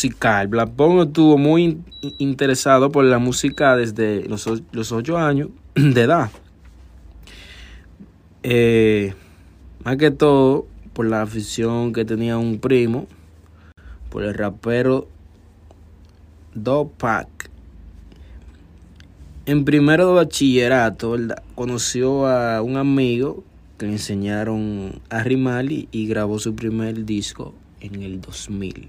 Musical. Black Pongo estuvo muy in- interesado por la música desde los, los 8 años de edad. Eh, más que todo por la afición que tenía un primo, por el rapero Dopac. En primero de bachillerato, conoció a un amigo que le enseñaron a rimar y grabó su primer disco en el 2000.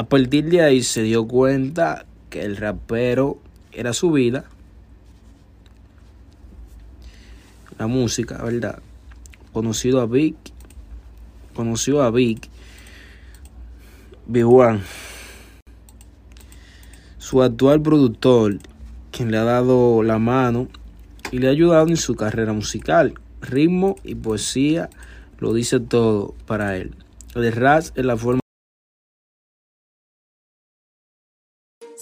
A partir de ahí se dio cuenta que el rapero era su vida. La música, ¿verdad? Conocido a Vic. Conoció a Vic. Big One. Su actual productor, quien le ha dado la mano y le ha ayudado en su carrera musical. Ritmo y poesía lo dice todo para él. El rap es la forma